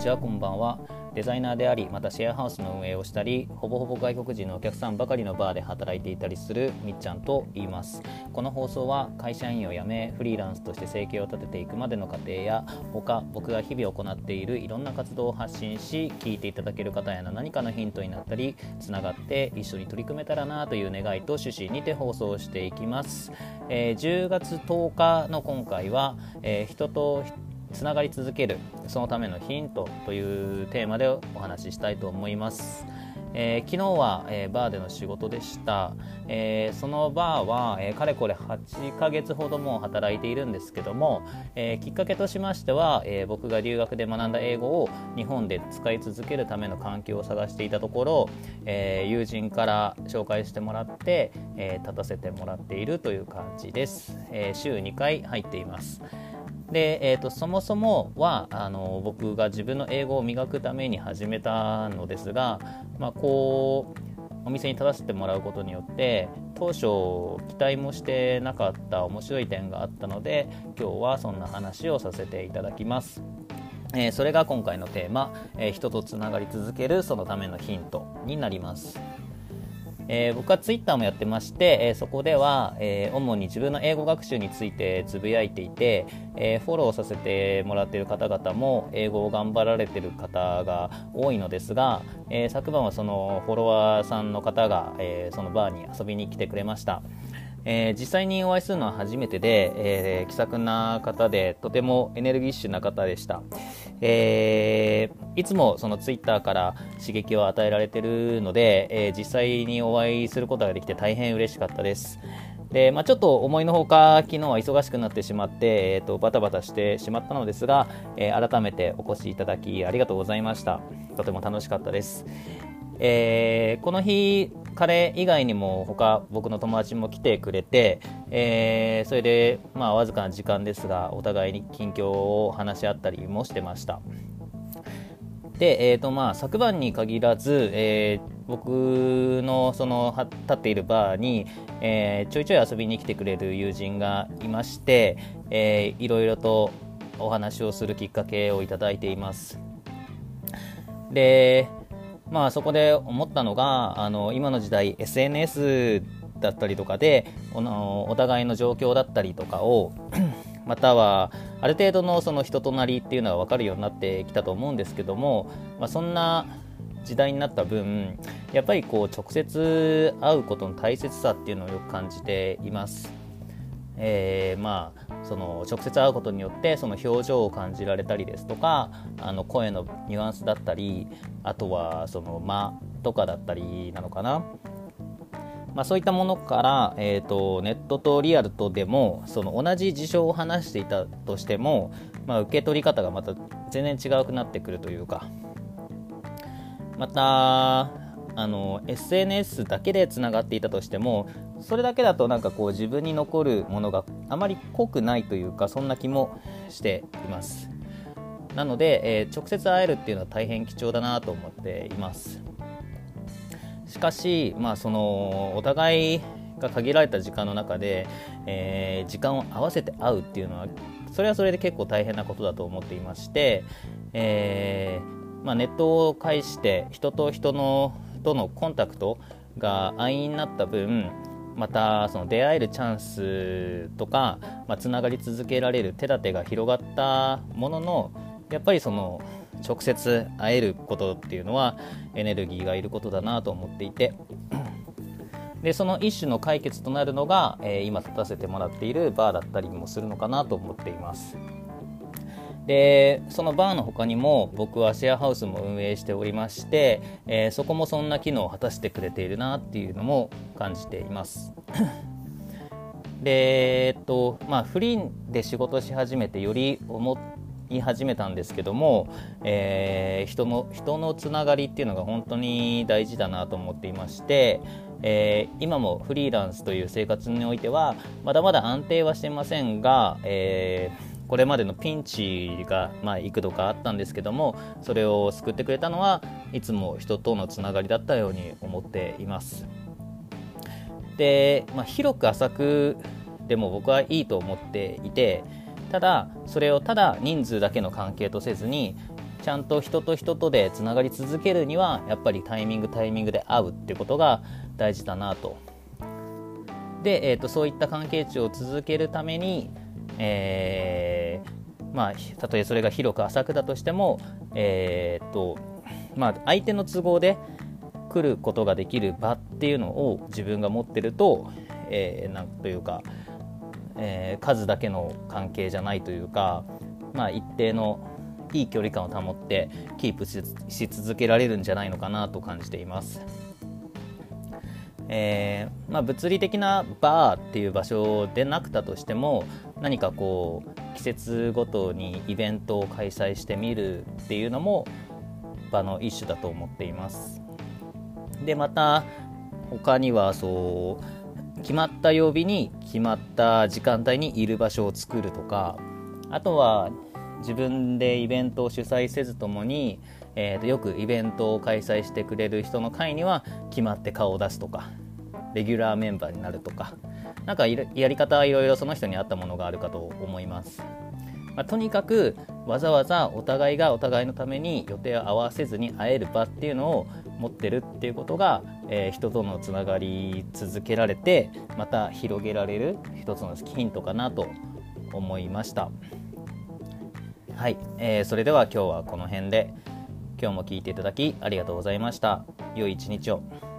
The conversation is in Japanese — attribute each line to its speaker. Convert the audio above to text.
Speaker 1: ちはこんばんは。デザイナーでありまたシェアハウスの運営をしたりほぼほぼ外国人のお客さんばかりのバーで働いていたりするみっちゃんと言います。この放送は会社員を辞めフリーランスとして生計を立てていくまでの過程や他僕が日々行っているいろんな活動を発信し聞いていただける方への何かのヒントになったりつながって一緒に取り組めたらなという願いと趣旨にて放送していきます、えー、10月10日の今回は、えー、人とつながり続けるそのためのヒントというテーマでお話ししたいと思います。えー、昨日は、えー、バーでの仕事でした、えー、そのバーは、えかれこれ8ヶ月ほども働いているんですけども、えきっかけとしましては、え僕が留学で学んだ英語を日本で使い続けるための環境を探していたところ、え友人から紹介してもらって、え立たせてもらっているという感じです、え週2回入っています。で、えーと、そもそもはあの僕が自分の英語を磨くために始めたのですが、まあ、こうお店に立たせてもらうことによって当初期待もしてなかった面白い点があったので今日はそんな話をさせていただきます。えー、それが今回のテーマ、えー、人とつながり続けるそのためのヒントになります。えー、僕はツイッターもやってまして、えー、そこでは、えー、主に自分の英語学習についてつぶやいていて、えフォローさせてもらっている方々も英語を頑張られてる方が多いのですが、え昨晩はそのフォロワーさんの方が、えそのバーに遊びに来てくれました。えー、実際にお会いするのは初めてで、えー、気さくな方でとてもエネルギッシュな方でした、えー、いつもそのツイッターから刺激を与えられているので、え実際にお会いすることができて大変嬉しかったです。で、まあ、ちょっと思いのほか昨日は忙しくなってしまって、えーと、バタバタしてしまったのですが、え改めてお越しいただきありがとうございました。とても楽しかったです。えー、この日彼以外にも他僕の友達も来てくれて、えー、それでまあわずかな時間ですがお互いに近況を話し合ったりもしてました。で、えーとまあ、昨晩に限らず、えー、僕のその立っているバーに、えー、ちょいちょい遊びに来てくれる友人がいまして、えー、いろいろとお話をするきっかけをいただいています。でまあそこで思ったのがあの今の時代 SNS だったりとかでお互いの状況だったりとかを またはある程度のその人となりっていうのが分かるようになってきたと思うんですけども、まあ、そんな時代になった分やっぱりこう直接会うことの大切さっていうのをよく感じています。えー、まあその直接会うことによってその表情を感じられたりですとかあの声のニュアンスだったりあとはその間とかだったりなのかな、まあ、そういったものから、えーと、ネットとリアルとでもその同じ事象を話していたとしても、まあ、受け取り方がまた全然違うくなってくるというか。またあの SNS だけでつながっていたとしてもそれだけだとなんかこう自分に残るものがあまり濃くないというかそんな気もしています。なので、えー、直接会えるっていうのは大変貴重だなと思っています。しかし、まあ、そのお互いが限られた時間の中で、えー、時間を合わせて会うっていうのはそれはそれで結構大変なことだと思っていまして、えーまあ、ネットを介して人と人のとのコンタクトが安易になった分またその出会えるチャンスとか、まあ、つながり続けられる手立てが広がったもののやっぱりその直接会えることっていうのはエネルギーがいることだなと思っていてでその一種の解決となるのが、えー、今立たせてもらっているバーだったりもするのかなと思っています。でそのバーの他にも僕はシェアハウスも運営しておりまして、えー、そこもそんな機能を果たしてくれているなっていうのも感じています。でえっとまあフリーで仕事し始めてより思い始めたんですけども、えー、人の人のつながりっていうのが本当に大事だなと思っていまして、えー、今もフリーランスという生活においてはまだまだ安定はしてませんが、えーこれまでのピンチが、まあ、幾度かあったんですけどもそれを救ってくれたのはいつも人とのつながりだったように思っています。で、まあ、広く浅くでも僕はいいと思っていてただそれをただ人数だけの関係とせずにちゃんと人と人とでつながり続けるにはやっぱりタイミングタイミングで会うってことが大事だなと。で、えーと、そういった関係値を続けるために、えー、まあ、たとえそれが広く浅くだとしても、えーとまあ、相手の都合で来ることができる場っていうのを自分が持ってると、えー、なんというか、えー、数だけの関係じゃないというか、まあ、一定のいい距離感を保ってキープし続けられるんじゃないのかなと感じています。えー、まあ、物理的なバーっていう場所でなくたとしても何かこう季節ごとにイベントを開催してみるっていうのも場の一種だと思っています。でまた他にはそう決まった曜日に決まった時間帯にいる場所を作るとかあとは自分でイベントを主催せずともに、えー、とよくイベントを開催してくれる人の会には決まって顔を出すとかレギュラーメンバーになるとかなんかやり方はいろいろその人に合ったものがあるかと思います、まあ、とにかくわざわざお互いがお互いのために予定を合わせずに会える場っていうのを持ってるっていうことが、えー、人とのつながり続けられてまた広げられる一つのヒントかなと思いました。はい、えー、それでは今日はこの辺で今日も聞いていただきありがとうございました。良い一日を。